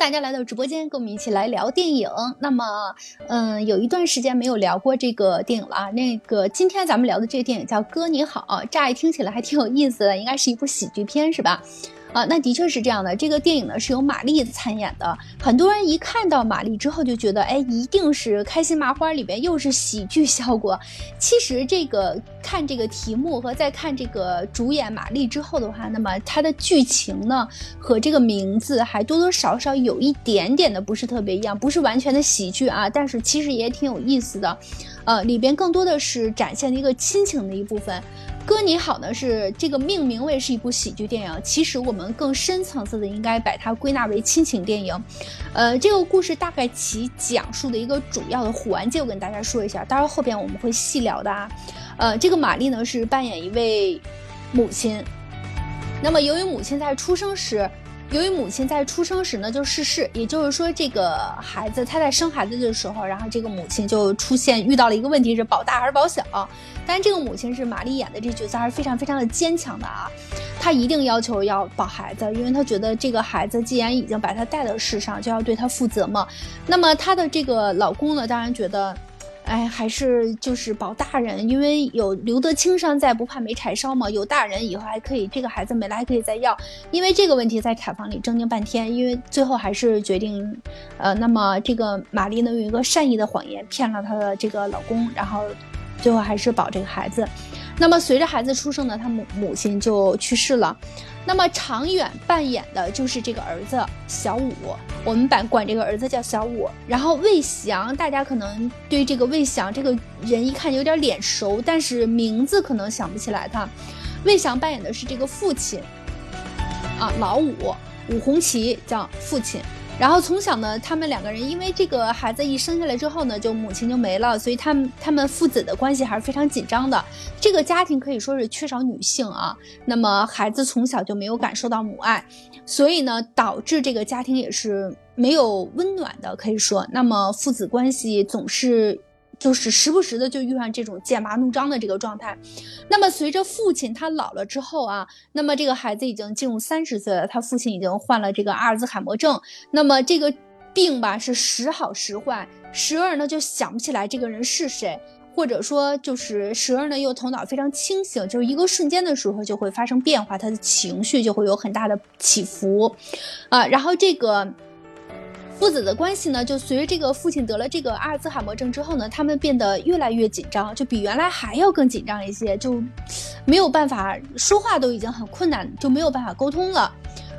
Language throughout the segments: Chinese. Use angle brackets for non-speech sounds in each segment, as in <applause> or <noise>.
大家来到直播间，跟我们一起来聊电影。那么，嗯，有一段时间没有聊过这个电影了。那个今天咱们聊的这个电影叫《哥你好》，乍一听起来还挺有意思的，应该是一部喜剧片，是吧？啊，那的确是这样的。这个电影呢是由马丽参演的，很多人一看到马丽之后就觉得，哎，一定是开心麻花里边又是喜剧效果。其实这个看这个题目和再看这个主演马丽之后的话，那么它的剧情呢和这个名字还多多少少有一点点的不是特别一样，不是完全的喜剧啊，但是其实也挺有意思的。呃，里边更多的是展现了一个亲情的一部分。哥你好呢是这个命名为是一部喜剧电影，其实我们更深层次的应该把它归纳为亲情电影。呃，这个故事大概其讲述的一个主要的环节，我跟大家说一下，当然后边我们会细聊的啊。呃，这个玛丽呢是扮演一位母亲，那么由于母亲在出生时。由于母亲在出生时呢就逝世，也就是说这个孩子他在生孩子的时候，然后这个母亲就出现遇到了一个问题是保大还是保小。但这个母亲是玛丽演的这角色还是非常非常的坚强的啊，她一定要求要保孩子，因为她觉得这个孩子既然已经把她带到世上，就要对她负责嘛。那么她的这个老公呢，当然觉得。哎，还是就是保大人，因为有留得青山在，不怕没柴烧嘛。有大人以后还可以，这个孩子没了还可以再要。因为这个问题在产房里争执半天，因为最后还是决定，呃，那么这个玛丽呢用一个善意的谎言骗了她的这个老公，然后最后还是保这个孩子。那么随着孩子出生呢，他母母亲就去世了。那么长远扮演的就是这个儿子小五，我们把管这个儿子叫小五。然后魏翔，大家可能对这个魏翔这个人一看有点脸熟，但是名字可能想不起来他。魏翔扮演的是这个父亲，啊，老五，武红旗叫父亲。然后从小呢，他们两个人因为这个孩子一生下来之后呢，就母亲就没了，所以他们他们父子的关系还是非常紧张的。这个家庭可以说是缺少女性啊，<laughs> 那么孩子从小就没有感受到母爱，所以呢，导致这个家庭也是没有温暖的，可以说，那么父子关系总是。就是时不时的就遇上这种剑拔弩张的这个状态，那么随着父亲他老了之后啊，那么这个孩子已经进入三十岁了，他父亲已经患了这个阿尔兹海默症，那么这个病吧是时好时坏，时而呢就想不起来这个人是谁，或者说就是时而呢又头脑非常清醒，就是一个瞬间的时候就会发生变化，他的情绪就会有很大的起伏，啊，然后这个。父子的关系呢，就随着这个父亲得了这个阿尔兹海默症之后呢，他们变得越来越紧张，就比原来还要更紧张一些，就没有办法说话，都已经很困难，就没有办法沟通了。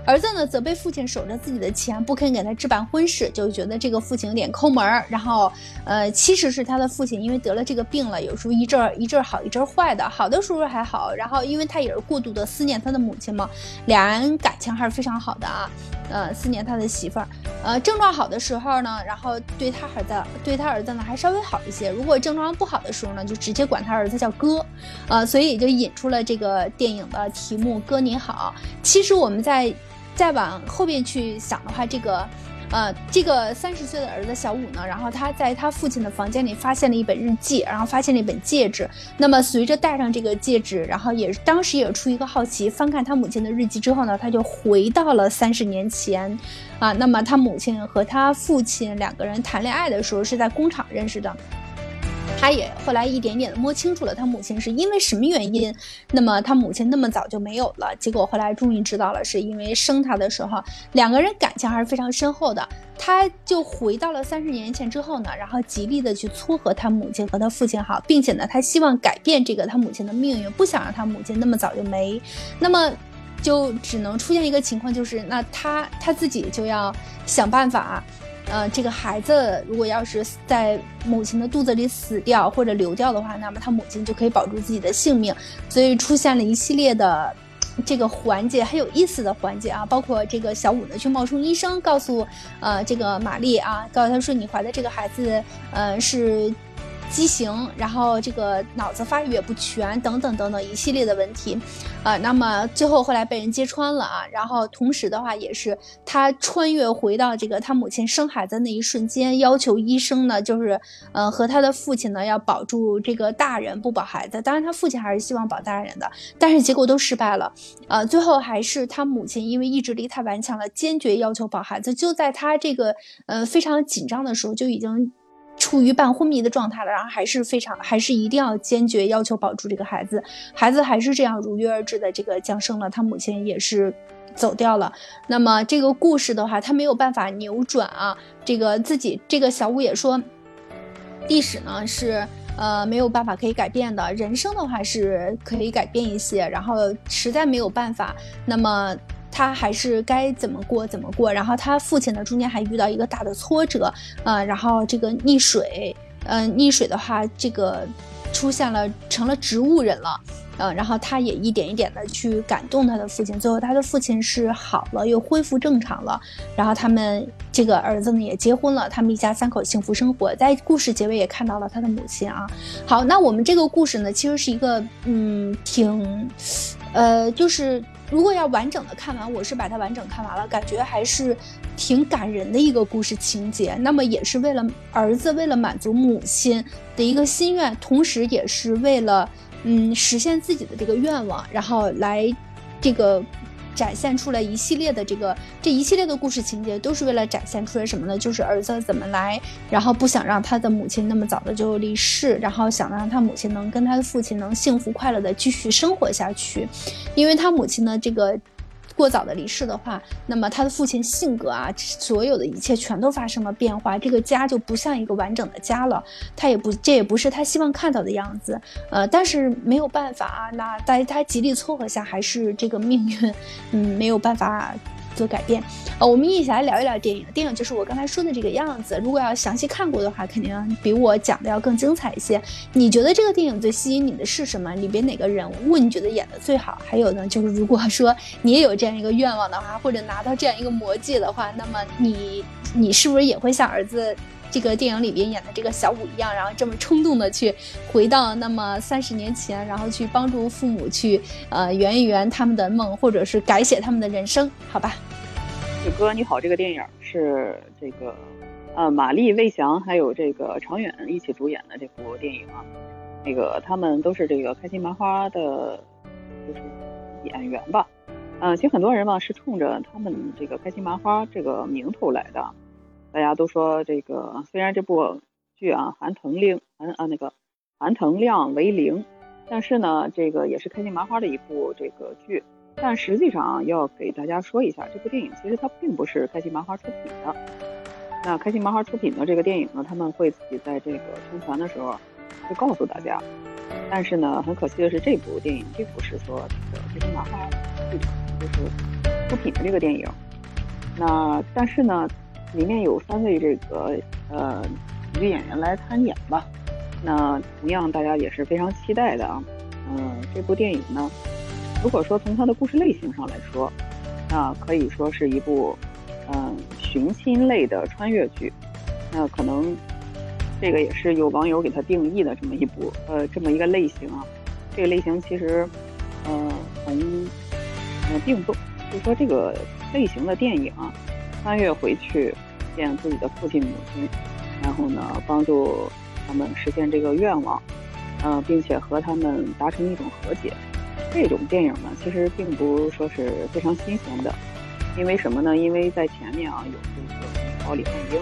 儿子呢，则被父亲守着自己的钱，不肯给他置办婚事，就觉得这个父亲有点抠门儿。然后，呃，其实是他的父亲，因为得了这个病了，有时候一阵儿一阵儿好，一阵儿坏的。好的时候还好，然后因为他也是过度的思念他的母亲嘛，俩人感情还是非常好的啊。呃，思念他的媳妇儿。呃，症状好的时候呢，然后对他儿子，对他儿子呢还稍微好一些。如果症状不好的时候呢，就直接管他儿子叫哥。呃，所以就引出了这个电影的题目《哥你好》。其实我们在。再往后边去想的话，这个，呃，这个三十岁的儿子小五呢，然后他在他父亲的房间里发现了一本日记，然后发现了一本戒指。那么随着戴上这个戒指，然后也当时也出于一个好奇，翻看他母亲的日记之后呢，他就回到了三十年前，啊，那么他母亲和他父亲两个人谈恋爱的时候是在工厂认识的。他也后来一点点的摸清楚了他母亲是因为什么原因，那么他母亲那么早就没有了。结果后来终于知道了，是因为生他的时候两个人感情还是非常深厚的。他就回到了三十年前之后呢，然后极力的去撮合他母亲和他父亲好，并且呢，他希望改变这个他母亲的命运，不想让他母亲那么早就没。那么就只能出现一个情况，就是那他他自己就要想办法。呃，这个孩子如果要是在母亲的肚子里死掉或者流掉的话，那么他母亲就可以保住自己的性命。所以出现了一系列的这个环节，很有意思的环节啊，包括这个小五呢去冒充医生，告诉呃这个玛丽啊，告诉她说你怀的这个孩子，呃是。畸形，然后这个脑子发育也不全，等等等等一系列的问题，呃，那么最后后来被人揭穿了啊，然后同时的话也是他穿越回到这个他母亲生孩子那一瞬间，要求医生呢就是呃和他的父亲呢要保住这个大人不保孩子，当然他父亲还是希望保大人的，但是结果都失败了，呃，最后还是他母亲因为意志力太顽强了，坚决要求保孩子，就在他这个呃非常紧张的时候就已经。处于半昏迷的状态了，然后还是非常，还是一定要坚决要求保住这个孩子，孩子还是这样如约而至的这个降生了，他母亲也是走掉了。那么这个故事的话，他没有办法扭转啊，这个自己这个小五也说，历史呢是呃没有办法可以改变的，人生的话是可以改变一些，然后实在没有办法，那么。他还是该怎么过怎么过，然后他父亲呢，中间还遇到一个大的挫折，呃，然后这个溺水，嗯，溺水的话，这个出现了成了植物人了，呃，然后他也一点一点的去感动他的父亲，最后他的父亲是好了，又恢复正常了，然后他们这个儿子呢也结婚了，他们一家三口幸福生活，在故事结尾也看到了他的母亲啊。好，那我们这个故事呢，其实是一个嗯，挺，呃，就是。如果要完整的看完，我是把它完整看完了，感觉还是挺感人的一个故事情节。那么也是为了儿子，为了满足母亲的一个心愿，同时也是为了嗯实现自己的这个愿望，然后来这个。展现出了一系列的这个这一系列的故事情节，都是为了展现出来什么呢？就是儿子怎么来，然后不想让他的母亲那么早的就离世，然后想让他母亲能跟他的父亲能幸福快乐的继续生活下去，因为他母亲呢这个。过早的离世的话，那么他的父亲性格啊，所有的一切全都发生了变化，这个家就不像一个完整的家了，他也不，这也不是他希望看到的样子，呃，但是没有办法啊，那在他极力撮合下，还是这个命运，嗯，没有办法。做改变，呃，我们一起来聊一聊电影。电影就是我刚才说的这个样子。如果要详细看过的话，肯定比我讲的要更精彩一些。你觉得这个电影最吸引你的是什么？里边哪个人物你觉得演的最好？还有呢，就是如果 <laughs> 说你也有这样一个愿望的话，或者拿到这样一个魔戒的话，那么你你是不是也会像儿子？这个电影里边演的这个小五一样，然后这么冲动的去回到那么三十年前，然后去帮助父母去呃圆一圆他们的梦，或者是改写他们的人生，好吧？宇哥你好，这个电影是这个呃马丽、魏翔还有这个常远一起主演的这部电影啊，那个他们都是这个开心麻花的，就是演员吧？嗯，其实很多人嘛是冲着他们这个开心麻花这个名头来的。大家都说这个，虽然这部剧啊含腾量含啊那个含腾量为零，但是呢，这个也是开心麻花的一部这个剧。但实际上，要给大家说一下，这部电影其实它并不是开心麻花出品的。那开心麻花出品的这个电影呢，他们会自己在这个宣传的时候会告诉大家。但是呢，很可惜的是，这部电影并不是说这个开心麻花剧场就是出品的这个电影。那但是呢。里面有三位这个呃喜剧演员来参演吧，那同样大家也是非常期待的啊。嗯，这部电影呢，如果说从它的故事类型上来说，那可以说是一部嗯寻亲类的穿越剧。那可能这个也是有网友给它定义的这么一部呃这么一个类型啊。这个类型其实呃从呃并不，就是说这个类型的电影啊。穿越回去见自己的父亲母亲，然后呢，帮助他们实现这个愿望，呃，并且和他们达成一种和解。这种电影呢，其实并不说是非常新鲜的，因为什么呢？因为在前面啊，有这个《李焕英》，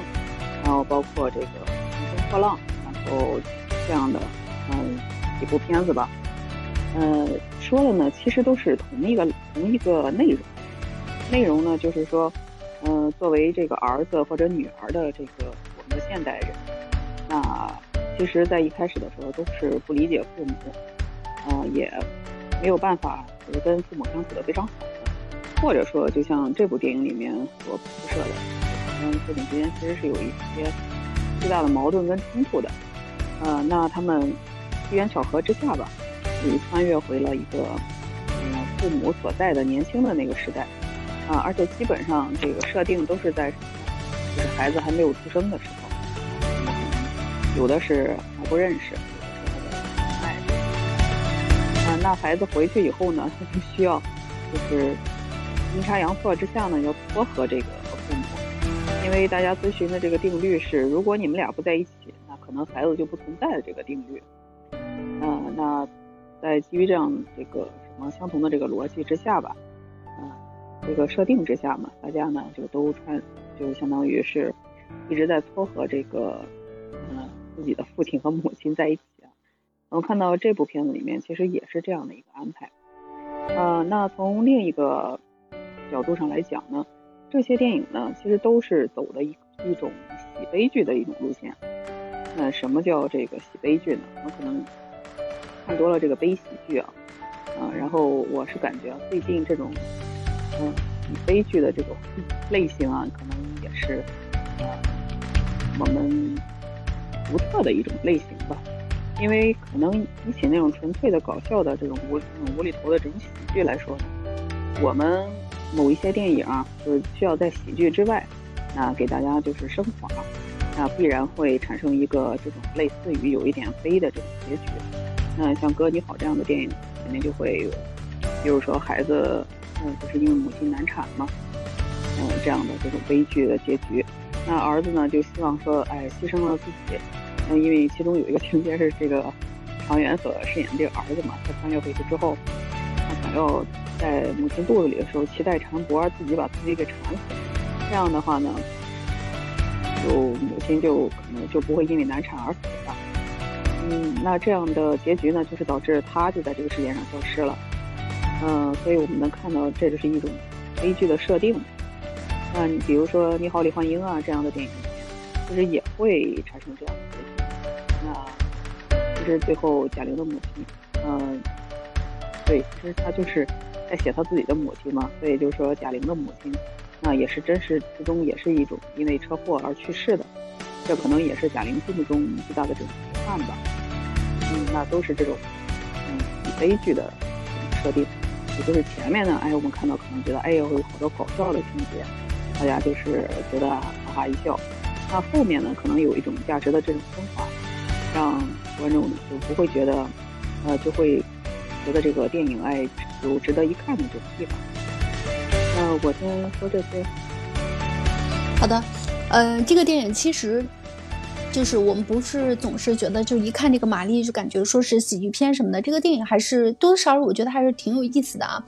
然后包括这个《乘风破浪》，然后这样的嗯几部片子吧，呃，说的呢，其实都是同一个同一个内容，内容呢，就是说。嗯，作为这个儿子或者女儿的这个我们的现代人，那其实，在一开始的时候都是不理解父母，嗯，也没有办法就是跟父母相处的非常好的，或者说，就像这部电影里面所铺设的，跟父母之间其实是有一些巨大的矛盾跟冲突的，呃，那他们机缘巧合之下吧，就穿越回了一个嗯父母所在的年轻的那个时代。啊，而且基本上这个设定都是在，就是孩子还没有出生的时候，有的是还不认识，爱。啊，那孩子回去以后呢，他就需要就是阴差阳错之下呢，要撮合这个父母，因为大家遵循的这个定律是，如果你们俩不在一起，那可能孩子就不存在的这个定律。啊，那在基于这样这个什么相同的这个逻辑之下吧，这个设定之下嘛，大家呢就都穿，就相当于是一直在撮合这个，嗯，自己的父亲和母亲在一起啊。我看到这部片子里面其实也是这样的一个安排。呃，那从另一个角度上来讲呢，这些电影呢其实都是走的一一种喜悲剧的一种路线。那什么叫这个喜悲剧呢？我可能。看多了这个悲喜剧啊，啊，然后我是感觉最近这种嗯以悲剧的这种类型啊，可能也是呃我们独特的一种类型吧。因为可能比起那种纯粹的搞笑的这种无无厘头的这种喜剧来说呢，我们某一些电影啊，就是需要在喜剧之外，那给大家就是升华，那必然会产生一个这种类似于有一点悲的这种结局。那像《哥你好》这样的电影，肯定就会有，比如说孩子，嗯，不是因为母亲难产嘛，嗯，这样的这种悲剧的结局。那儿子呢，就希望说，哎，牺牲了自己，嗯，因为其中有一个情节是这个常远所饰演的这个儿子嘛，他穿越回去之后，他想要在母亲肚子里的时候脐带缠脖，自己把自己给缠死，这样的话呢，就母亲就可能就不会因为难产而死了。嗯，那这样的结局呢，就是导致他就在这个世界上消失了。嗯，所以我们能看到，这就是一种悲剧的设定。那你比如说《你好，李焕英》啊这样的电影，其实也会产生这样的结局。那其实最后贾玲的母亲，嗯，对，其实她就是在写她自己的母亲嘛。所以就是说，贾玲的母亲，那也是真实之中也是一种因为车祸而去世的。这可能也是贾玲心目中最大的这种遗憾吧。嗯，那都是这种嗯悲剧的设定，就是前面呢，哎，我们看到可能觉得哎呦有好多搞笑的情节，大家就是觉得哈哈一笑。那后面呢，可能有一种价值的这种升华，让观众呢就不会觉得呃就会觉得这个电影哎有值得一看的这种地方。那我先说这些。好的，嗯，这个电影其实。就是我们不是总是觉得，就一看这个玛丽就感觉说是喜剧片什么的。这个电影还是多多少少，我觉得还是挺有意思的啊。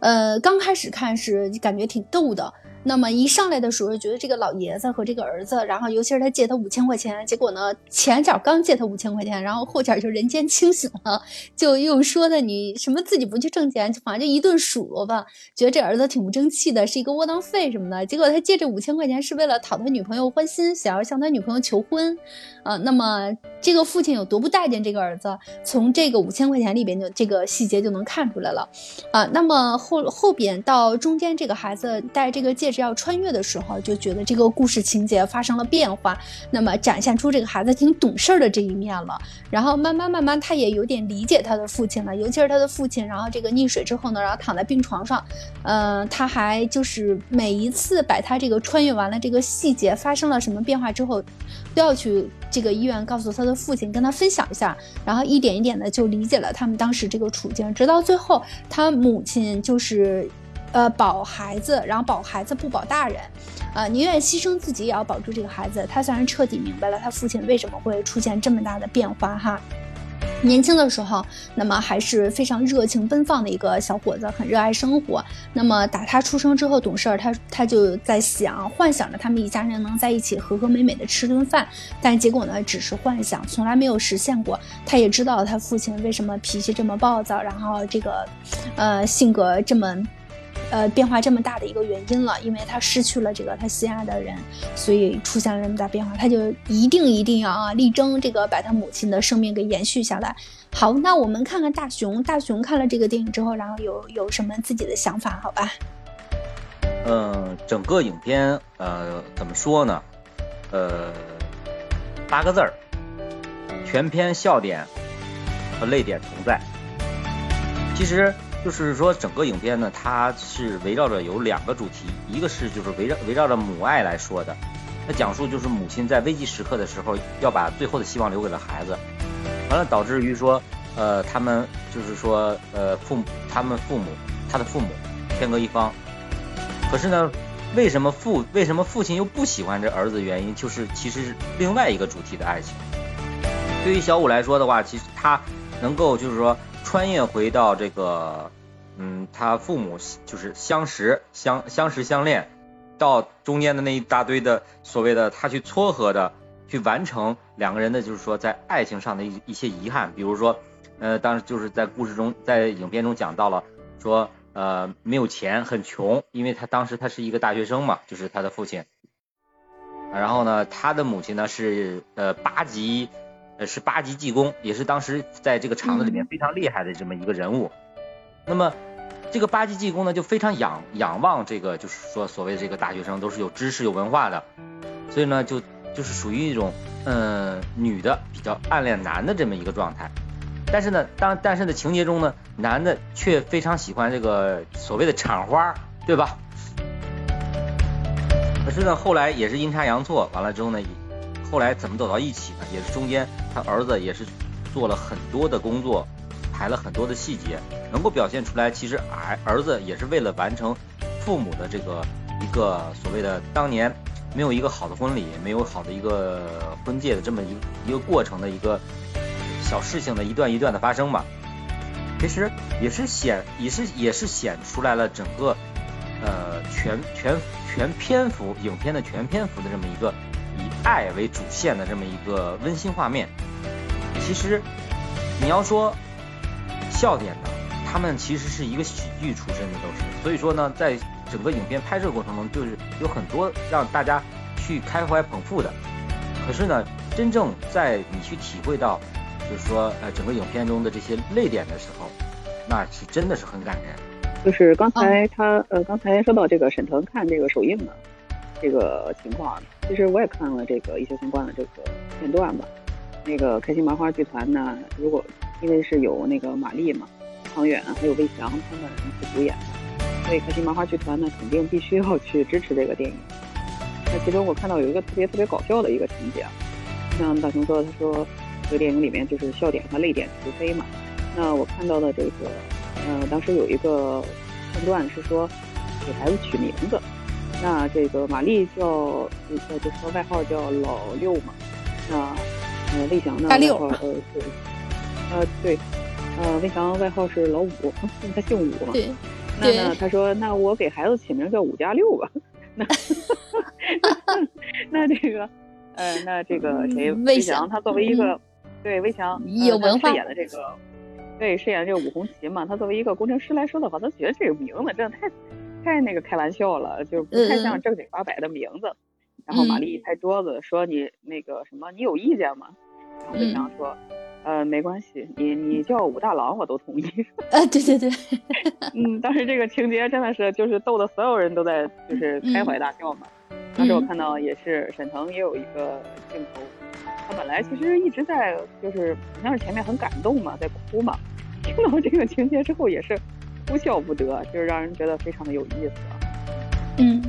呃，刚开始看是感觉挺逗的。那么一上来的时候，觉得这个老爷子和这个儿子，然后尤其是他借他五千块钱，结果呢前脚刚借他五千块钱，然后后脚就人间清醒了，就又说的你什么自己不去挣钱，就反正就一顿数落吧，觉得这儿子挺不争气的，是一个窝囊废什么的。结果他借这五千块钱是为了讨他女朋友欢心，想要向他女朋友求婚，啊，那么这个父亲有多不待见这个儿子，从这个五千块钱里边就这个细节就能看出来了，啊，那么后后边到中间这个孩子戴这个戒。指要穿越的时候，就觉得这个故事情节发生了变化，那么展现出这个孩子挺懂事儿的这一面了。然后慢慢慢慢，他也有点理解他的父亲了，尤其是他的父亲。然后这个溺水之后呢，然后躺在病床上，嗯，他还就是每一次把他这个穿越完了这个细节发生了什么变化之后，都要去这个医院告诉他的父亲，跟他分享一下。然后一点一点的就理解了他们当时这个处境，直到最后他母亲就是。呃，保孩子，然后保孩子不保大人，啊，宁愿牺牲自己也要保住这个孩子。他算是彻底明白了他父亲为什么会出现这么大的变化，哈，年轻的时候，那么还是非常热情奔放的一个小伙子，很热爱生活。那么打他出生之后懂事儿，他他就在想，幻想着他们一家人能在一起和和美美的吃顿饭，但结果呢，只是幻想，从来没有实现过。他也知道他父亲为什么脾气这么暴躁，然后这个，呃，性格这么。呃，变化这么大的一个原因了，因为他失去了这个他心爱的人，所以出现了这么大变化，他就一定一定要啊，力争这个把他母亲的生命给延续下来。好，那我们看看大熊，大熊看了这个电影之后，然后有有什么自己的想法？好吧？嗯，整个影片呃，怎么说呢？呃，八个字儿，全篇笑点和泪点同在。其实。就是说，整个影片呢，它是围绕着有两个主题，一个是就是围绕围绕着母爱来说的，它讲述就是母亲在危急时刻的时候要把最后的希望留给了孩子，完了导致于说，呃，他们就是说，呃，父母他们父母他的父母天各一方。可是呢，为什么父为什么父亲又不喜欢这儿子原因，就是其实是另外一个主题的爱情。对于小五来说的话，其实他能够就是说穿越回到这个，嗯，他父母就是相识相相识相恋，到中间的那一大堆的所谓的他去撮合的。去完成两个人的，就是说在爱情上的一一些遗憾，比如说，呃，当时就是在故事中，在影片中讲到了，说，呃，没有钱，很穷，因为他当时他是一个大学生嘛，就是他的父亲，然后呢，他的母亲呢是呃八级，呃是八级技工，也是当时在这个厂子里面非常厉害的这么一个人物，那么这个八级技工呢就非常仰仰望这个，就是说所谓这个大学生都是有知识有文化的，所以呢就。就是属于一种，嗯，女的比较暗恋男的这么一个状态，但是呢，当但是呢情节中呢，男的却非常喜欢这个所谓的产花，对吧？可是呢，后来也是阴差阳错，完了之后呢，后来怎么走到一起呢？也是中间他儿子也是做了很多的工作，排了很多的细节，能够表现出来，其实儿儿子也是为了完成父母的这个一个所谓的当年。没有一个好的婚礼，没有好的一个婚戒的这么一一个过程的一个小事情的一段一段的发生吧，其实也是显也是也是显出来了整个呃全全全篇幅影片的全篇幅的这么一个以爱为主线的这么一个温馨画面。其实你要说笑点的，他们其实是一个喜剧出身的都是，所以说呢在。整个影片拍摄过程中，就是有很多让大家去开怀捧腹的。可是呢，真正在你去体会到，就是说，呃，整个影片中的这些泪点的时候，那是真的是很感人。就是刚才他，呃，刚才说到这个沈腾看这个首映的这个情况，其实我也看了这个一些相关的这个片段吧。那个开心麻花剧团呢，如果因为是有那个马丽嘛、汤远还有魏翔他们一起主演的。所以开心麻花剧团呢，肯定必须要去支持这个电影。那其中我看到有一个特别特别搞笑的一个情节啊，像大雄说，他说这个电影里面就是笑点和泪点齐飞嘛。那我看到的这个，呃，当时有一个片段是说给孩子取名字，那这个玛丽叫呃就是说外号叫老六嘛，那呃魏翔呢外号呃是呃对，呃魏翔外号是老五，<laughs> 他姓武嘛。对。那呢？他说：“那我给孩子起名叫五加六吧。<laughs> <laughs> ”那那这个，呃，那这个谁？魏翔，他作为一个对魏翔有文化饰演的这个，对饰演这个武红旗嘛，他作为一个工程师来说的话，他觉得这个名字真的太太那个开玩笑了，就是不太像正经八百的名字。然后玛丽一拍桌子说：“你那个什么，你有意见吗？”然后魏翔说。呃，没关系，你你叫武大郎我都同意。啊，<laughs> 对对对，<laughs> 嗯，当时这个情节真的是就是逗得所有人都在就是开怀大笑嘛。当时我看到也是沈腾也有一个镜头，他本来其实一直在就是好像是前面很感动嘛，在哭嘛，<laughs> 听到这个情节之后也是哭笑不得，就是让人觉得非常的有意思。嗯。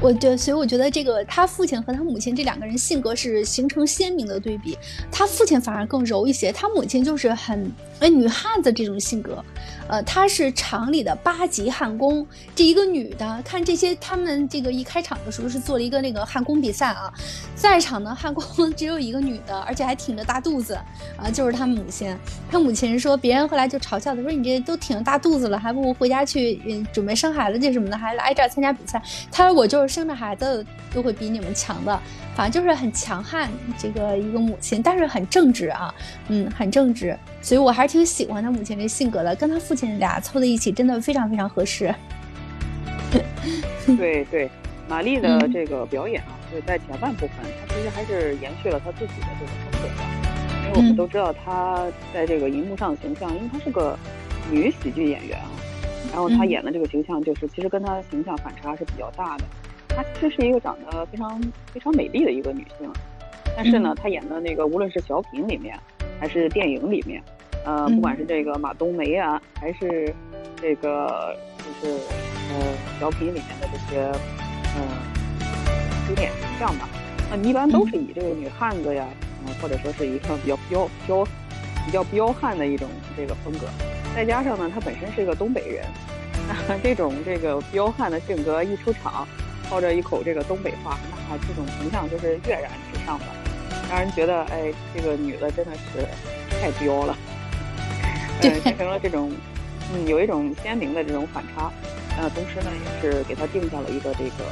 我对，所以我觉得这个他父亲和他母亲这两个人性格是形成鲜明的对比，他父亲反而更柔一些，他母亲就是很哎女汉子这种性格。呃，她是厂里的八级焊工，这一个女的，看这些他们这个一开场的时候是做了一个那个焊工比赛啊，在场的焊工 <laughs> 只有一个女的，而且还挺着大肚子啊，就是她母亲。她母亲说，别人后来就嘲笑她说，你这都挺着大肚子了，还不如回家去嗯准备生孩子去什么的，还来这儿参加比赛。她说我就是生着孩子都会比你们强的。反正就是很强悍，这个一个母亲，但是很正直啊，嗯，很正直，所以我还是挺喜欢他母亲这性格的，跟他父亲俩凑在一起，真的非常非常合适。<laughs> 对对，玛丽的这个表演啊，就是在前半部分，她其实还是延续了她自己的这个风格的，因为我们都知道她在这个荧幕上的形象，因为她是个女喜剧演员啊，然后她演的这个形象就是其实跟她形象反差是比较大的。她其实是一个长得非常非常美丽的一个女性，但是呢，她演的那个无论是小品里面，还是电影里面，呃，不管是这个马冬梅啊，还是这个就是呃小品里面的这些呃经典形象吧，那一般都是以这个女汉子呀，嗯，或者说是一个比较彪彪比较彪悍的一种这个风格。再加上呢，她本身是一个东北人，<laughs> 这种这个彪悍的性格一出场，靠着一口这个东北话，那这种形象就是跃然纸上吧，让人觉得哎，这个女的真的是太彪了，<laughs> 对，形成了这种嗯有一种鲜明的这种反差。那同时呢，也是给她定下了一个这个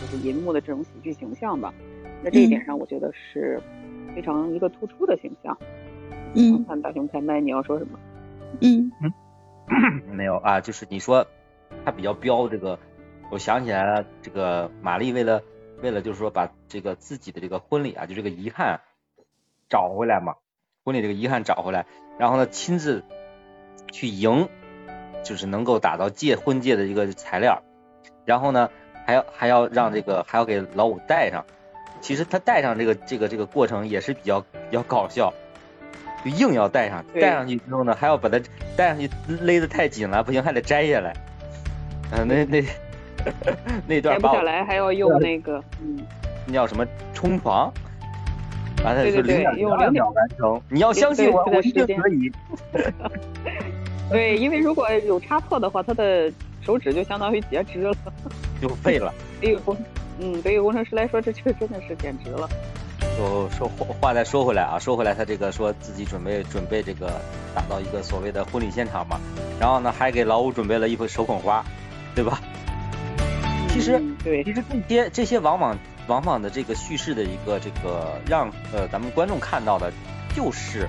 就是银幕的这种喜剧形象吧。那这一点上，我觉得是非常一个突出的形象。嗯，看大熊开麦，你要说什么？嗯嗯，<coughs> 没有啊，就是你说他比较彪，这个我想起来了，这个玛丽为了为了就是说把这个自己的这个婚礼啊，就这个遗憾找回来嘛，婚礼这个遗憾找回来，然后呢亲自去赢。就是能够打造戒婚戒的一个材料，然后呢，还要还要让这个还要给老五戴上。其实他戴上这个这个这个过程也是比较比较搞笑，就硬要戴上。戴上去之后呢，还要把它戴上去勒得太紧了，不行还得摘下来。嗯，那那 <laughs> 那段摘不下来还要用那个嗯，那叫什么冲床？完了是零点零二秒完成。你要相信我，我一定可以。<laughs> 对，因为如果有差错的话，他的手指就相当于截肢了，<laughs> 就废了。对于工，嗯，对于工程师来说，这就真的是简直了。就说话话再说回来啊，说回来，他这个说自己准备准备这个打造一个所谓的婚礼现场嘛，然后呢还给老五准备了一幅手捧花，对吧？其实对，其实这些这些往往往往的这个叙事的一个这个让呃咱们观众看到的，就是。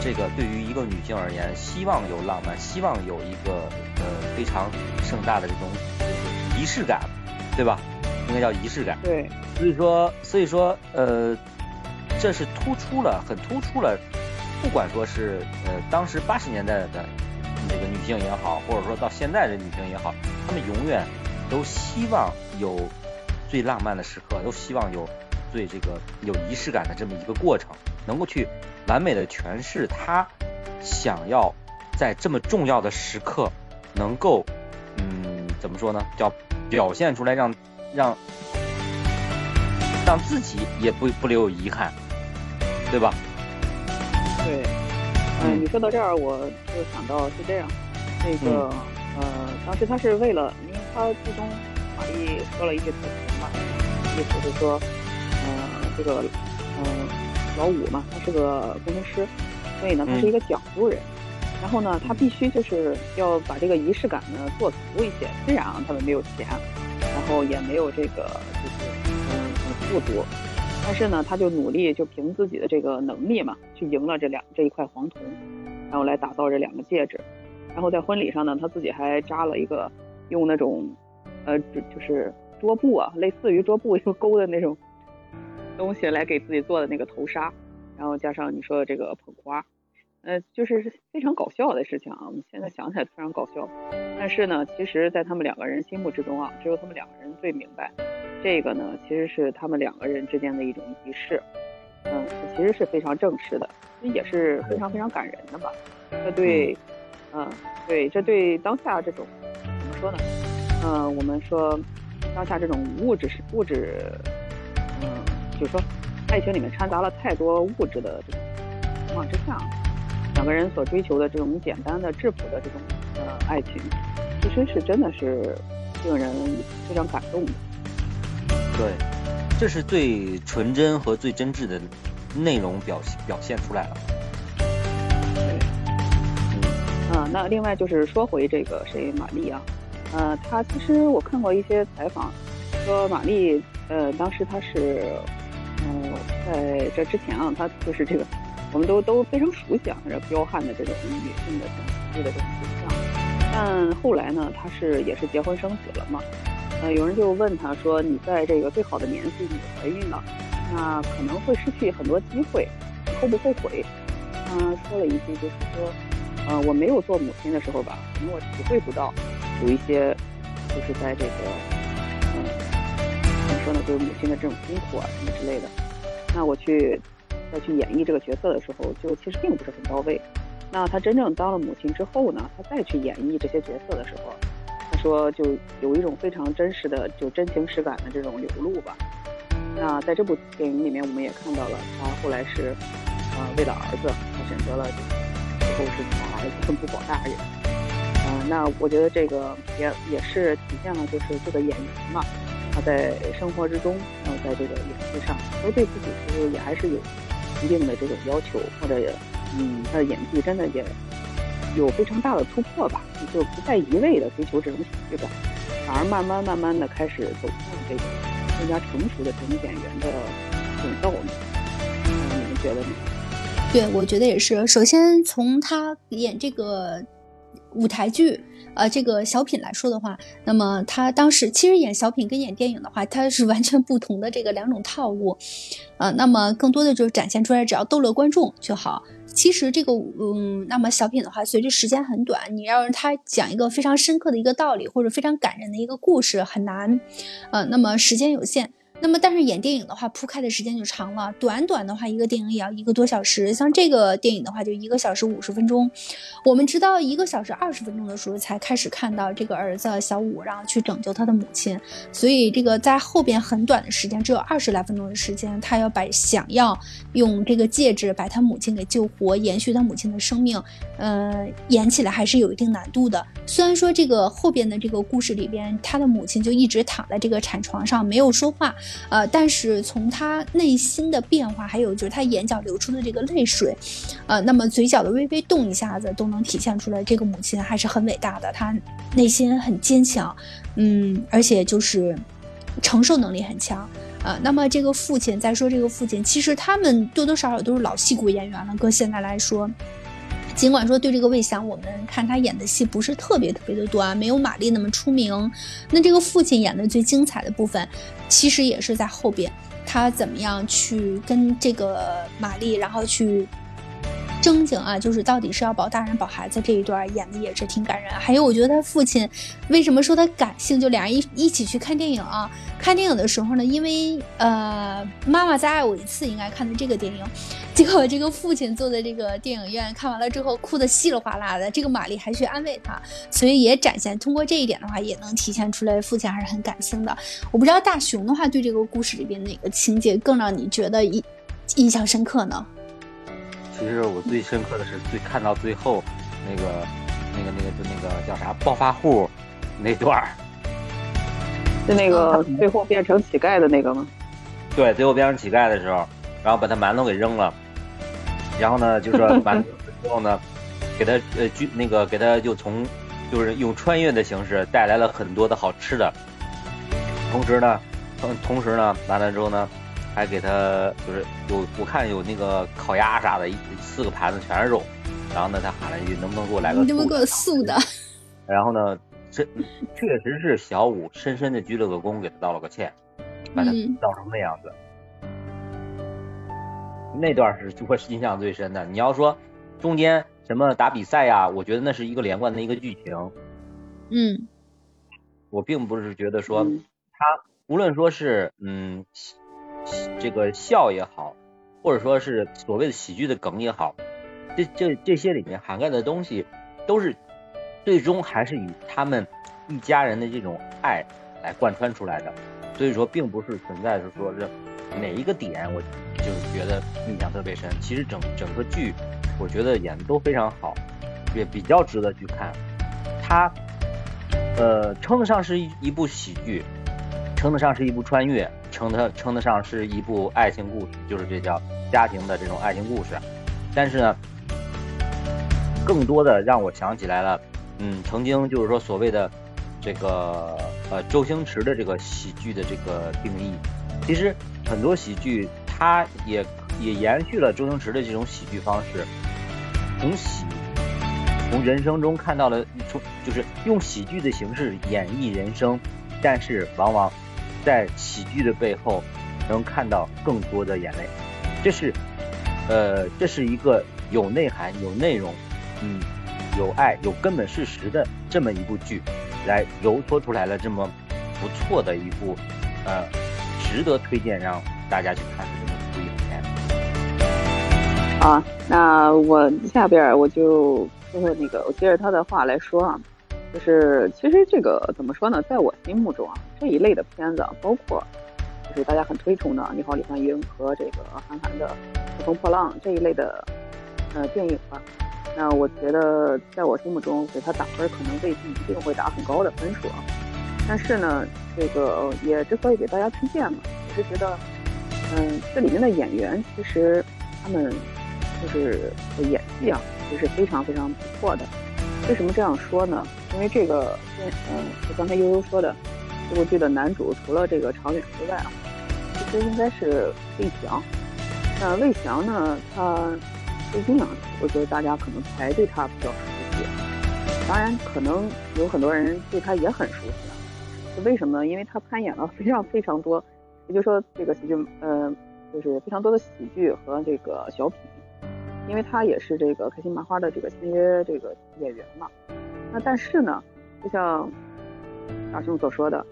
这个对于一个女性而言，希望有浪漫，希望有一个呃非常盛大的这种就是仪式感，对吧？应该叫仪式感。对。所以说，所以说，呃，这是突出了，很突出了。不管说是呃当时八十年代的那个女性也好，或者说到现在的女性也好，她们永远都希望有最浪漫的时刻，都希望有最这个有仪式感的这么一个过程，能够去。完美的诠释他想要在这么重要的时刻能够，嗯，怎么说呢？叫表现出来，让让让自己也不不留有遗憾，对吧？对，嗯，你说到这儿，我就想到是这样，那个呃，当时他是为了，他最终玛丽说了一句台词嘛，意思是说，呃，这个，嗯。老五嘛，他是个工程师，所以呢，他是一个讲究人。然后呢，他必须就是要把这个仪式感呢做足一些。虽然啊，他们没有钱，然后也没有这个就是嗯很富足，但是呢，他就努力就凭自己的这个能力嘛，去赢了这两这一块黄铜，然后来打造这两个戒指。然后在婚礼上呢，他自己还扎了一个用那种呃就是桌布啊，类似于桌布一个钩的那种。东西来给自己做的那个头纱，然后加上你说的这个捧花，呃，就是非常搞笑的事情啊。我们现在想起来非常搞笑，但是呢，其实，在他们两个人心目之中啊，只有他们两个人最明白，这个呢，其实是他们两个人之间的一种仪式，嗯，其实是非常正式的，也是非常非常感人的吧。这对，嗯，对，这对当下这种说呢？嗯，我们说当下这种物质是物质，嗯。就是说，爱情里面掺杂了太多物质的这种情况之下，两个人所追求的这种简单的、质朴的这种呃爱情，其实是真的是令人非常感动的。对，这是最纯真和最真挚的内容表现表现出来了。对，嗯，啊，那另外就是说回这个谁，玛丽啊，呃，她其实我看过一些采访，说玛丽，呃，当时她是。嗯，在这之前啊，她就是这个，我们都都非常熟悉啊，这彪悍的这种女性的这种的这种形象。但后来呢，她是也是结婚生子了嘛。呃，有人就问她说：“你在这个最好的年纪你怀孕了，那可能会失去很多机会，后不后悔？”她说了一句，就是说：“呃，我没有做母亲的时候吧，可能我体会不到有一些，就是在这个，嗯。”怎么说呢，就是母亲的这种辛苦啊，什么之类的。那我去再去演绎这个角色的时候，就其实并不是很到位。那他真正当了母亲之后呢，他再去演绎这些角色的时候，他说就有一种非常真实的、就真情实感的这种流露吧。那在这部电影里面，我们也看到了他后来是，呃，为了儿子，他选择了最后是保儿子不保大人。那我觉得这个也也是体现了，就是这个演员嘛，他在生活之中，然后在这个演技上，都对自己其实也还是有一定的这种要求，或者也，嗯，他的演技真的也有非常大的突破吧，就不再一味的追求这种喜剧感，反而慢慢慢慢的开始走向这个更加成熟的这种演员的这种道路。嗯，你们觉得呢？对，我觉得也是。首先从他演这个。舞台剧，呃，这个小品来说的话，那么他当时其实演小品跟演电影的话，它是完全不同的这个两种套路，呃，那么更多的就是展现出来，只要逗乐观众就好。其实这个，嗯，那么小品的话，随着时间很短，你要让他讲一个非常深刻的一个道理，或者非常感人的一个故事，很难，呃，那么时间有限。那么，但是演电影的话，铺开的时间就长了。短短的话，一个电影也要一个多小时。像这个电影的话，就一个小时五十分钟。我们直到一个小时二十分钟的时候，才开始看到这个儿子小五，然后去拯救他的母亲。所以，这个在后边很短的时间，只有二十来分钟的时间，他要把想要用这个戒指把他母亲给救活，延续他母亲的生命，呃，演起来还是有一定难度的。虽然说这个后边的这个故事里边，他的母亲就一直躺在这个产床上，没有说话。呃，但是从他内心的变化，还有就是他眼角流出的这个泪水，呃，那么嘴角的微微动一下子，都能体现出来这个母亲还是很伟大的，她内心很坚强，嗯，而且就是承受能力很强，呃，那么这个父亲，再说这个父亲，其实他们多多少少都是老戏骨演员了，搁现在来说。尽管说对这个魏翔，我们看他演的戏不是特别特别的多啊，没有玛丽那么出名。那这个父亲演的最精彩的部分，其实也是在后边，他怎么样去跟这个玛丽，然后去。正经啊，就是到底是要保大人保孩子这一段演的也是挺感人。还有，我觉得他父亲为什么说他感性？就俩人一一起去看电影啊，看电影的时候呢，因为呃，妈妈再爱我一次应该看的这个电影，结果这个父亲坐在这个电影院看完了之后哭的稀里哗啦的，这个玛丽还去安慰他，所以也展现通过这一点的话，也能体现出来父亲还是很感性的。我不知道大熊的话对这个故事里边哪个情节更让你觉得印印象深刻呢？其实我最深刻的是最看到最后，那个，那个，那个，就那个叫啥暴发户那段儿，就那个最后变成乞丐的那个吗？<laughs> 对，最后变成乞丐的时候，然后把他馒头给扔了，然后呢，就说馒头之后呢，给他呃，就那个给他就从就是用穿越的形式带来了很多的好吃的，同时呢，同同时呢，完了之后呢。还给他就是有我看有那个烤鸭啥的，四个盘子全是肉。然后呢，他喊了一句：“能不能给我来个？”你能不能给我素的？然后呢，这确实是小五深深的鞠了个躬，给他道了个歉，把他道成那样子。那段是我印象最深的。你要说中间什么打比赛呀，我觉得那是一个连贯的一个剧情。嗯，我并不是觉得说他无论说是嗯。这个笑也好，或者说是所谓的喜剧的梗也好，这这这些里面涵盖的东西，都是最终还是以他们一家人的这种爱来贯穿出来的。所以说，并不是存在是说是哪一个点，我就觉得印象特别深。其实整整个剧，我觉得演的都非常好，也比较值得去看。它呃称得上是一一部喜剧，称得上是一部穿越。称得称得上是一部爱情故事，就是这叫家庭的这种爱情故事。但是呢，更多的让我想起来了，嗯，曾经就是说所谓的这个呃周星驰的这个喜剧的这个定义。其实很多喜剧，它也也延续了周星驰的这种喜剧方式，从喜从人生中看到了从就是用喜剧的形式演绎人生，但是往往。在喜剧的背后，能看到更多的眼泪，这是，呃，这是一个有内涵、有内容，嗯，有爱、有根本事实的这么一部剧，来揉搓出来了这么不错的一部，呃，值得推荐让大家去看的这么一部影片。好，那我下边我就说说那个，我接着他的话来说啊。就是其实这个怎么说呢，在我心目中啊，这一类的片子，包括就是大家很推崇的《你好，李焕英》和这个韩寒的《乘风破浪》这一类的呃电影吧。那我觉得，在我心目中，给他打分，可能未必一定会打很高的分数啊。但是呢，这个也之所以给大家推荐嘛，我是觉得，嗯，这里面的演员其实他们就是演技啊，也是非常非常不错的。为什么这样说呢？因为这个，嗯，就刚才悠悠说的，这部剧的男主除了这个常远之外啊，其实应该是魏翔。那魏翔呢，他。最近啊，我觉得大家可能才对他比较熟悉。当然，可能有很多人对他也很熟悉啊。是为什么呢？因为他参演了非常非常多，也就是说，这个喜剧，嗯，就是非常多的喜剧和这个小品。因为他也是这个开心麻花的这个签约这个演员嘛。那但是呢，就像大兄所说的，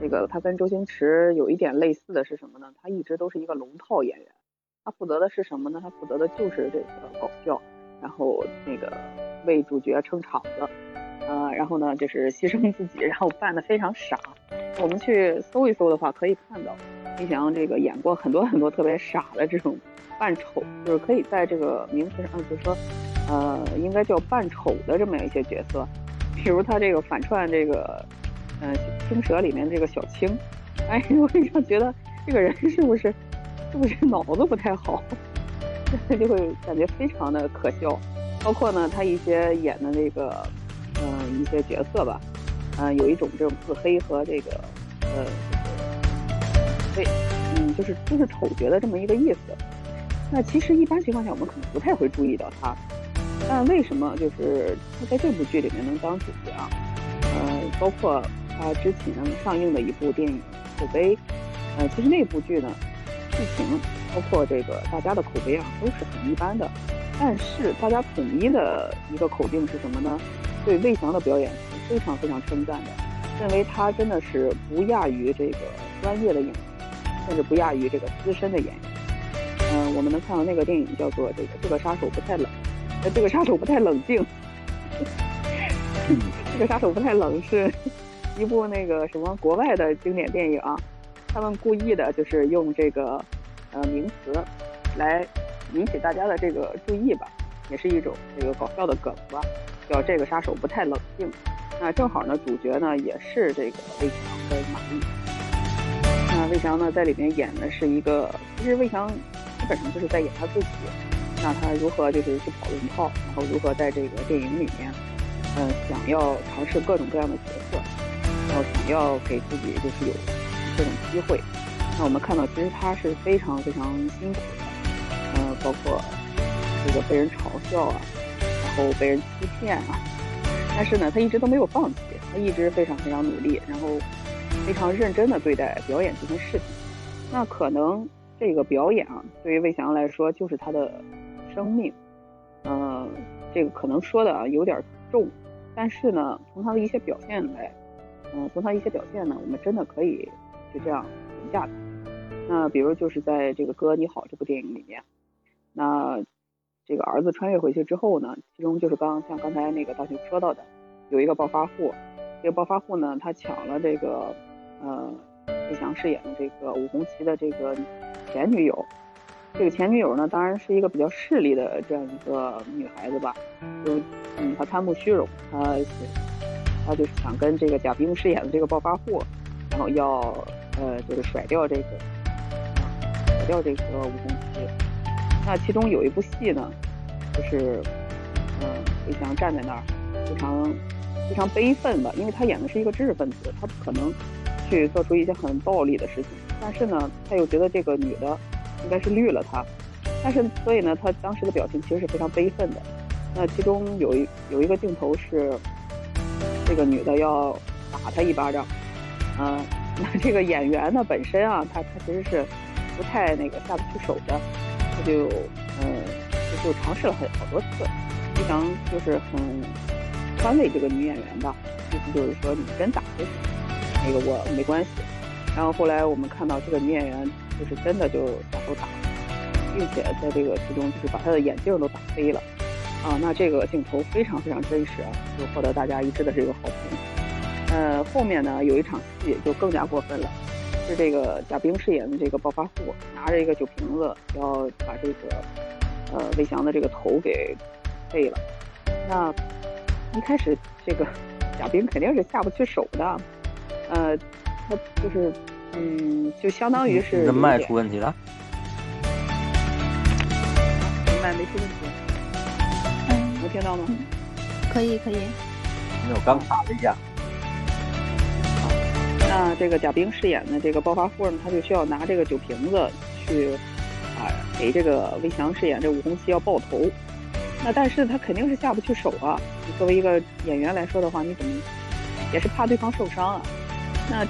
这个他跟周星驰有一点类似的是什么呢？他一直都是一个龙套演员。他负责的是什么呢？他负责的就是这个搞笑，然后那个为主角撑场子，呃，然后呢就是牺牲自己，然后扮的非常傻。我们去搜一搜的话，可以看到李翔这个演过很多很多特别傻的这种扮丑，就是可以在这个名词上，就说，呃，应该叫扮丑的这么一些角色。比如他这个反串这个，嗯，青蛇里面这个小青，哎，我非常觉得这个人是不是？是不是脑子不太好？这 <laughs> 就会感觉非常的可笑。包括呢，他一些演的那个，嗯，一些角色吧，嗯，有一种这种自黑和这个，呃，对，嗯，就是就是丑角的这么一个意思。那其实一般情况下，我们可能不太会注意到他。但为什么就是他在这部剧里面能当主角啊？呃，包括他之前上映的一部电影《口碑》，呃，其实那部剧呢。剧情包括这个大家的口碑啊都是很一般的，但是大家统一的一个口径是什么呢？对魏翔的表演是非常非常称赞的，认为他真的是不亚于这个专业的演员，甚至不亚于这个资深的演员。嗯，我们能看到那个电影叫做这个这个杀手不太冷，呃，这个杀手不太冷静，<laughs> 这个杀手不太冷是一部那个什么国外的经典电影啊。他们故意的就是用这个呃名词来引起大家的这个注意吧，也是一种这个搞笑的梗吧，叫这个杀手不太冷静。那正好呢，主角呢也是这个魏翔跟马丽。那魏翔呢在里面演的是一个，其实魏翔基本上就是在演他自己。那他如何就是去跑龙套，然后如何在这个电影里面，嗯，想要尝试各种各样的角色，然后想要给自己就是有。这种机会，那我们看到其实他是非常非常辛苦的，呃，包括这个被人嘲笑啊，然后被人欺骗啊，但是呢，他一直都没有放弃，他一直非常非常努力，然后非常认真的对待表演这件事情。那可能这个表演啊，对于魏翔来说就是他的生命，嗯，这个可能说的啊有点重，但是呢，从他的一些表现来，嗯，从他一些表现呢，我们真的可以。就这样评价的。那比如就是在这个《哥你好》这部电影里面，那这个儿子穿越回去之后呢，其中就是刚像刚才那个大雄说到的，有一个暴发户，这个暴发户呢，他抢了这个呃魏翔饰演的这个武红旗的这个前女友。这个前女友呢，当然是一个比较势利的这样一个女孩子吧，就嗯，她贪慕虚荣，她她就是想跟这个贾冰饰演的这个暴发户，然后要。呃，就是甩掉这个，甩掉这个吴红旗。那其中有一部戏呢，就是，嗯，魏翔站在那儿，非常非常悲愤吧，因为他演的是一个知识分子，他不可能去做出一些很暴力的事情。但是呢，他又觉得这个女的应该是绿了他，但是所以呢，他当时的表情其实是非常悲愤的。那其中有一有一个镜头是，这个女的要打他一巴掌，嗯。<laughs> 那这个演员呢，本身啊，他他其实是不太那个下得去手的，他就嗯，就就尝试了很好多次，非常就是很宽慰这个女演员吧，意思就是说你真打就行，那个我没关系。然后后来我们看到这个女演员就是真的就下手打，并且在这个其中就是把她的眼镜都打飞了，啊，那这个镜头非常非常真实啊，就获得大家一致的这个好评。呃，后面呢有一场戏就更加过分了，是这个贾冰饰演的这个暴发户，拿着一个酒瓶子要把这个呃魏翔的这个头给废了。那一开始这个贾冰肯定是下不去手的，呃，他就是嗯，就相当于是你的麦出问题了。麦没出问题，嗯，能听到吗？可以可以。没有，刚卡了一下。那这个贾冰饰演的这个暴发户呢，他就需要拿这个酒瓶子去啊给这个魏翔饰演这武红旗要爆头。那但是他肯定是下不去手啊。你作为一个演员来说的话，你怎么也是怕对方受伤啊？那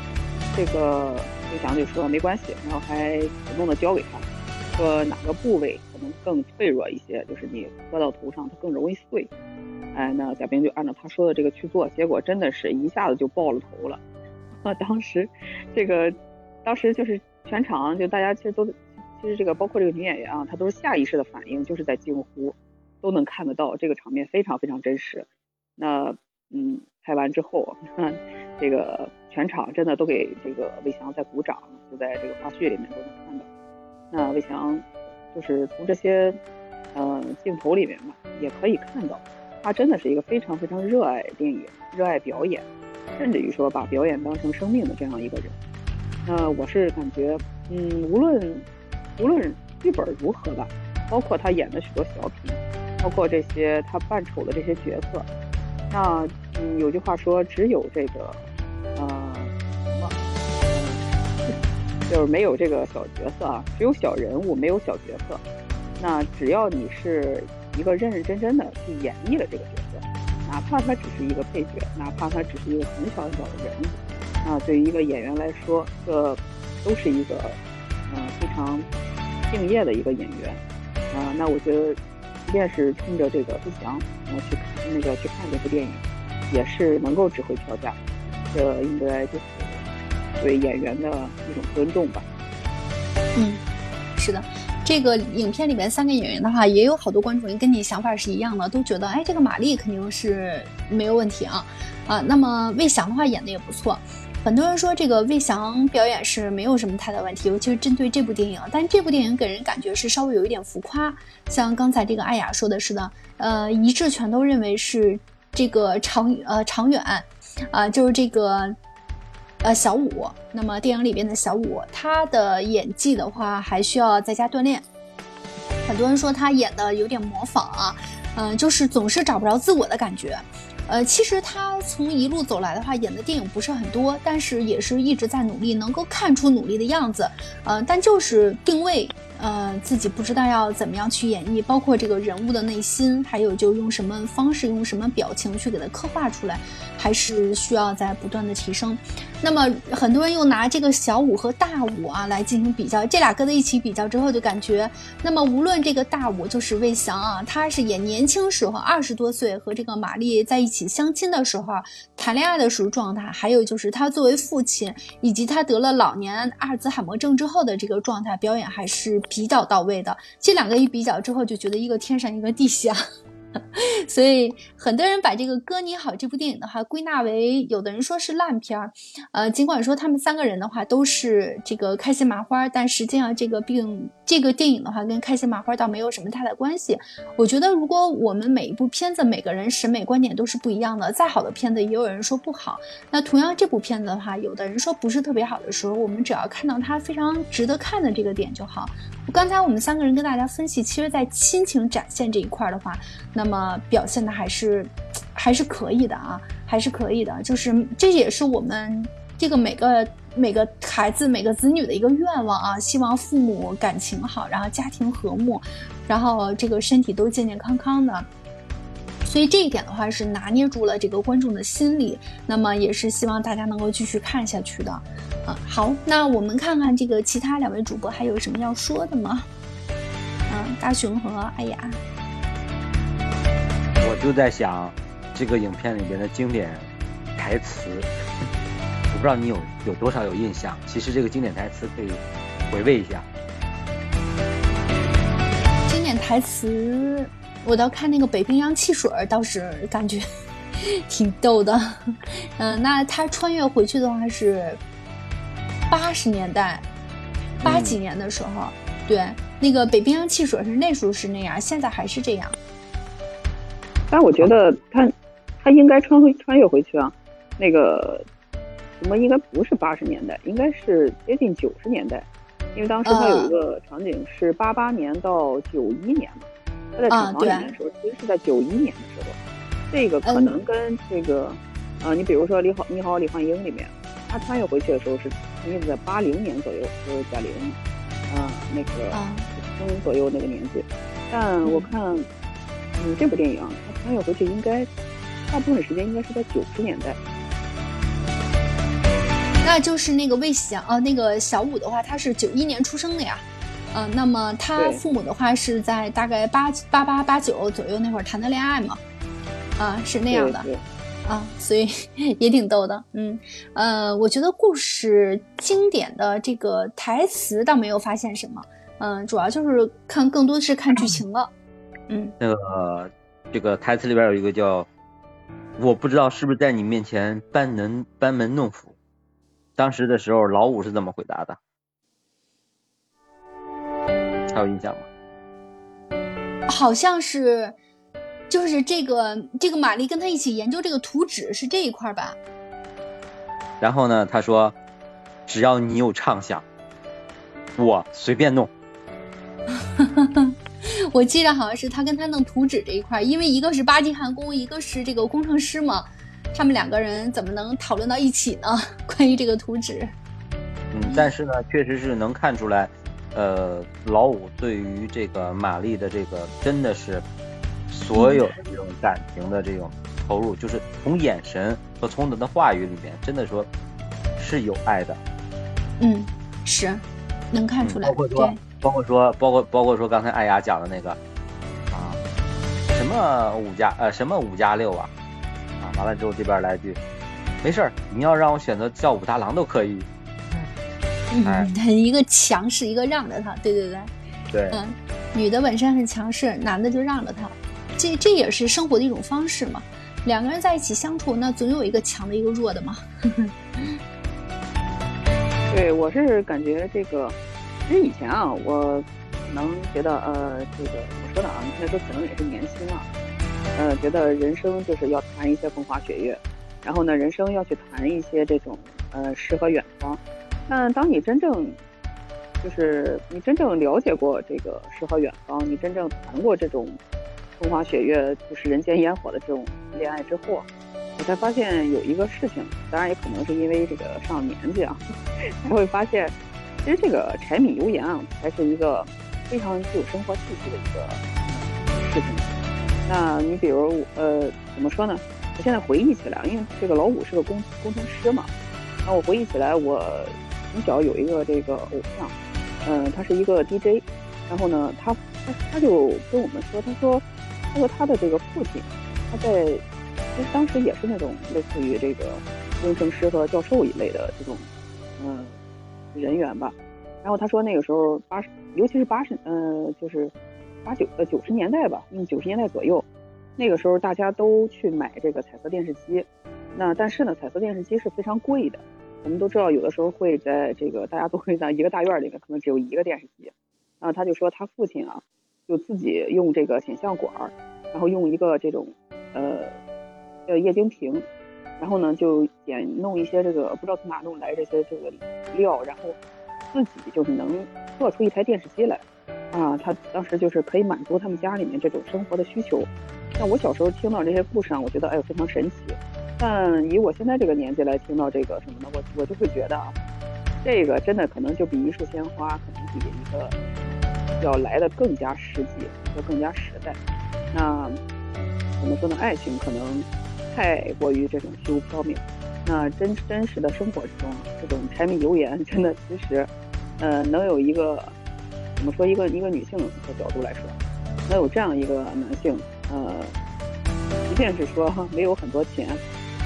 这个魏翔就说没关系，然后还主动的教给他，说哪个部位可能更脆弱一些，就是你磕到头上它更容易碎。哎，那贾冰就按照他说的这个去做，结果真的是一下子就爆了头了。<laughs> 啊，当时这个当时就是全场就大家其实都其实这个包括这个女演员啊，她都是下意识的反应，就是在惊呼，都能看得到这个场面非常非常真实。那嗯，拍完之后，<laughs> 这个全场真的都给这个魏翔在鼓掌，就在这个花絮里面都能看到。那魏翔就是从这些呃镜头里面吧，也可以看到，他真的是一个非常非常热爱电影、热爱表演，甚至于说把表演当成生命的这样一个人。那我是感觉，嗯，无论无论剧本如何吧，包括他演的许多小品，包括这些他扮丑的这些角色，那嗯，有句话说，只有这个呃，就是没有这个小角色啊，只有小人物，没有小角色。那只要你是一个认认真真的去演绎了这个角色，哪怕他只是一个配角，哪怕他只是一个很小很小的人物，那对于一个演员来说，这都是一个嗯、非常敬业的一个演员啊、那我觉得，即便是冲着这个不祥，然后去看那个去看这部电影，也是能够值回票价。这应该就是对演员的一种尊重吧。嗯，是的。这个影片里面三个演员的话，也有好多观众跟你想法是一样的，都觉得哎，这个马丽肯定是没有问题啊啊。那么魏翔的话演的也不错，很多人说这个魏翔表演是没有什么太大问题，尤其是针对这部电影。但这部电影给人感觉是稍微有一点浮夸，像刚才这个艾雅说的是的，呃，一致全都认为是这个长呃长远啊，就是这个。呃，小五，那么电影里边的小五，他的演技的话还需要在家锻炼。很多人说他演的有点模仿啊，嗯、就是总是找不着自我的感觉。呃，其实他从一路走来的话，演的电影不是很多，但是也是一直在努力，能够看出努力的样子。呃，但就是定位，呃，自己不知道要怎么样去演绎，包括这个人物的内心，还有就用什么方式、用什么表情去给它刻画出来，还是需要在不断的提升。那么很多人又拿这个小五和大五啊来进行比较，这俩搁在一起比较之后，就感觉，那么无论这个大五就是魏翔啊，他是演年轻时候二十多岁和这个玛丽在一起相亲的时候谈恋爱的时候状态，还有就是他作为父亲，以及他得了老年阿尔兹海默症之后的这个状态，表演还是比较到位的。这两个一比较之后，就觉得一个天上一个地下。<laughs> 所以很多人把这个《哥你好》这部电影的话归纳为，有的人说是烂片儿，呃，尽管说他们三个人的话都是这个开心麻花，但实际上这个并这个电影的话跟开心麻花倒没有什么太大关系。我觉得如果我们每一部片子每个人审美观点都是不一样的，再好的片子也有人说不好。那同样这部片子的话，有的人说不是特别好的时候，我们只要看到它非常值得看的这个点就好。刚才我们三个人跟大家分析，其实在亲情展现这一块的话，那么表现的还是还是可以的啊，还是可以的。就是这也是我们这个每个每个孩子每个子女的一个愿望啊，希望父母感情好，然后家庭和睦，然后这个身体都健健康康的。所以这一点的话是拿捏住了这个观众的心理，那么也是希望大家能够继续看下去的。啊，好，那我们看看这个其他两位主播还有什么要说的吗？嗯，大熊和艾雅。我就在想，这个影片里边的经典台词，我不知道你有有多少有印象。其实这个经典台词可以回味一下。经典台词。我倒看那个北冰洋汽水，倒是感觉 <laughs> 挺逗的。嗯，那他穿越回去的话是，八十年代，八几年的时候，对，那个北冰洋汽水是那时候是那样，现在还是这样。但我觉得他他应该穿回穿越回去啊，那个什么应该不是八十年代，应该是接近九十年代，因为当时他有一个场景是八八年到九一年嘛，他在厂房里面的时候，其实是在九一年的时候，这个可能跟这个。啊，你比如说《你好，你好，李焕英》里面，他穿越回去的时候是应该是在八零年左右，就是贾玲，啊，那个生左右那个年纪。但我看，嗯，这部电影他穿越回去应该大部分时间应该是在九十年代。那就是那个魏翔啊，那个小五的话，他是九一年出生的呀，嗯，那么他父母的话是在大概八八八八九左右那会儿谈的恋爱嘛，啊，是那样的。啊，所以也挺逗的，嗯，呃，我觉得故事经典的这个台词倒没有发现什么，嗯，主要就是看更多的是看剧情了，嗯，那个这个台词里边有一个叫，我不知道是不是在你面前班门班门弄斧，当时的时候老五是怎么回答的？还有印象吗？好像是。就是这个这个玛丽跟他一起研究这个图纸是这一块吧？然后呢，他说，只要你有畅想，我随便弄。<laughs> 我记得好像是他跟他弄图纸这一块，因为一个是八级焊工，一个是这个工程师嘛，他们两个人怎么能讨论到一起呢？<laughs> 关于这个图纸。嗯，但是呢，确实是能看出来，呃，老五对于这个玛丽的这个真的是。所有的这种感情的这种投入，就是从眼神和从他的话语里面，真的说是有爱的。嗯，是能看出来。包括说，包括说，包括包括说，刚才艾雅讲的那个啊，什么五加呃什么五加六啊啊，完了之后这边来句，没事儿，你要让我选择叫武大郎都可以。嗯，很一个强势，一个让着他，对对对。对。嗯，女的本身很强势，男的就让着他。这这也是生活的一种方式嘛，两个人在一起相处，那总有一个强的，一个弱的嘛。<laughs> 对，我是感觉这个，其实以前啊，我能觉得，呃，这个怎么说呢啊？那时候可能也是年轻啊，呃，觉得人生就是要谈一些风花雪月，然后呢，人生要去谈一些这种呃诗和远方。但当你真正就是你真正了解过这个诗和远方，你真正谈过这种。风花雪月就是人间烟火的这种恋爱之后，我才发现有一个事情，当然也可能是因为这个上了年纪啊，才 <laughs> 会发现，其实这个柴米油盐啊，才是一个非常具有生活气息的一个事情。那你比如呃，怎么说呢？我现在回忆起来，因为这个老五是个工工程师嘛，那我回忆起来，我从小有一个这个偶像，嗯，他是一个 DJ，然后呢，他他他就跟我们说，他说。他说他的这个父亲，他在其实当时也是那种类似于这个工程师和教授一类的这种嗯人员吧。然后他说那个时候八十，尤其是八十，呃，就是八九呃九十年代吧，嗯九十年代左右，那个时候大家都去买这个彩色电视机。那但是呢，彩色电视机是非常贵的。我们都知道，有的时候会在这个大家都会在一个大院里面，可能只有一个电视机。然后他就说他父亲啊。就自己用这个显像管儿，然后用一个这种呃呃液晶屏，然后呢就点弄一些这个不知道从哪弄来这些这个料，然后自己就是能做出一台电视机来啊。他当时就是可以满足他们家里面这种生活的需求。那我小时候听到这些故事啊，我觉得哎呦非常神奇。但以我现在这个年纪来听到这个什么的？我我就会觉得啊，这个真的可能就比一束鲜花，可能比一个。要来的更加实际，和更加实在。那怎么说呢？爱情可能太过于这种虚无缥缈。那真真实的生活之中，这种柴米油盐，真的其实，呃，能有一个怎么说？一个一个女性的角度来说，能有这样一个男性，呃，即便是说没有很多钱，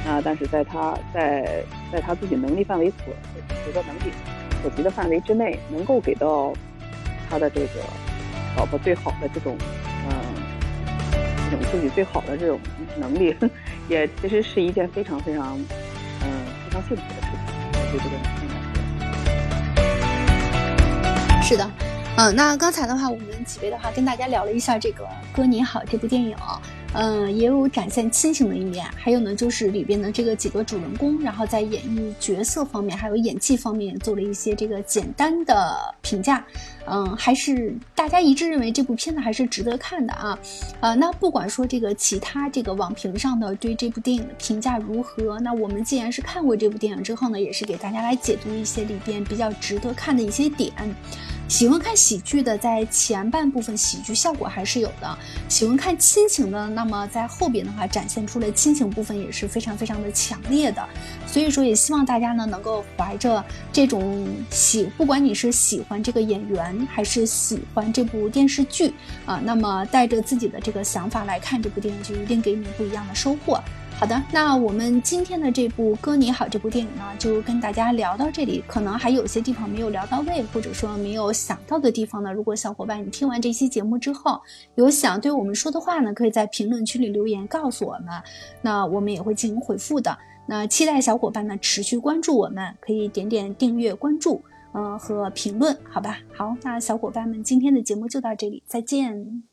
那但是在他在在他自己能力范围所这个能力所及的范围之内，能够给到。他的这个老婆最好的这种，嗯，这种自己最好的这种能力，<laughs> 也其实是一件非常非常，嗯，非常幸福的事情。对这个女性来说，是的，嗯，那刚才的话，我们几位的话跟大家聊了一下这个《哥你好》这部电影。嗯，也有展现亲情的一面，还有呢，就是里边的这个几个主人公，然后在演绎角色方面，还有演技方面，做了一些这个简单的评价。嗯，还是大家一致认为这部片子还是值得看的啊。呃，那不管说这个其他这个网评上的对这部电影的评价如何，那我们既然是看过这部电影之后呢，也是给大家来解读一些里边比较值得看的一些点。喜欢看喜剧的，在前半部分喜剧效果还是有的；喜欢看亲情的，那么在后边的话展现出来亲情部分也是非常非常的强烈的。所以说，也希望大家呢能够怀着这种喜，不管你是喜欢这个演员，还是喜欢这部电视剧啊，那么带着自己的这个想法来看这部电视剧，一定给你不一样的收获。好的，那我们今天的这部《哥你好》这部电影呢，就跟大家聊到这里。可能还有些地方没有聊到位，或者说没有想到的地方呢。如果小伙伴你听完这期节目之后，有想对我们说的话呢，可以在评论区里留言告诉我们，那我们也会进行回复的。那期待小伙伴呢持续关注我们，可以点点订阅、关注，嗯和评论，好吧？好，那小伙伴们今天的节目就到这里，再见。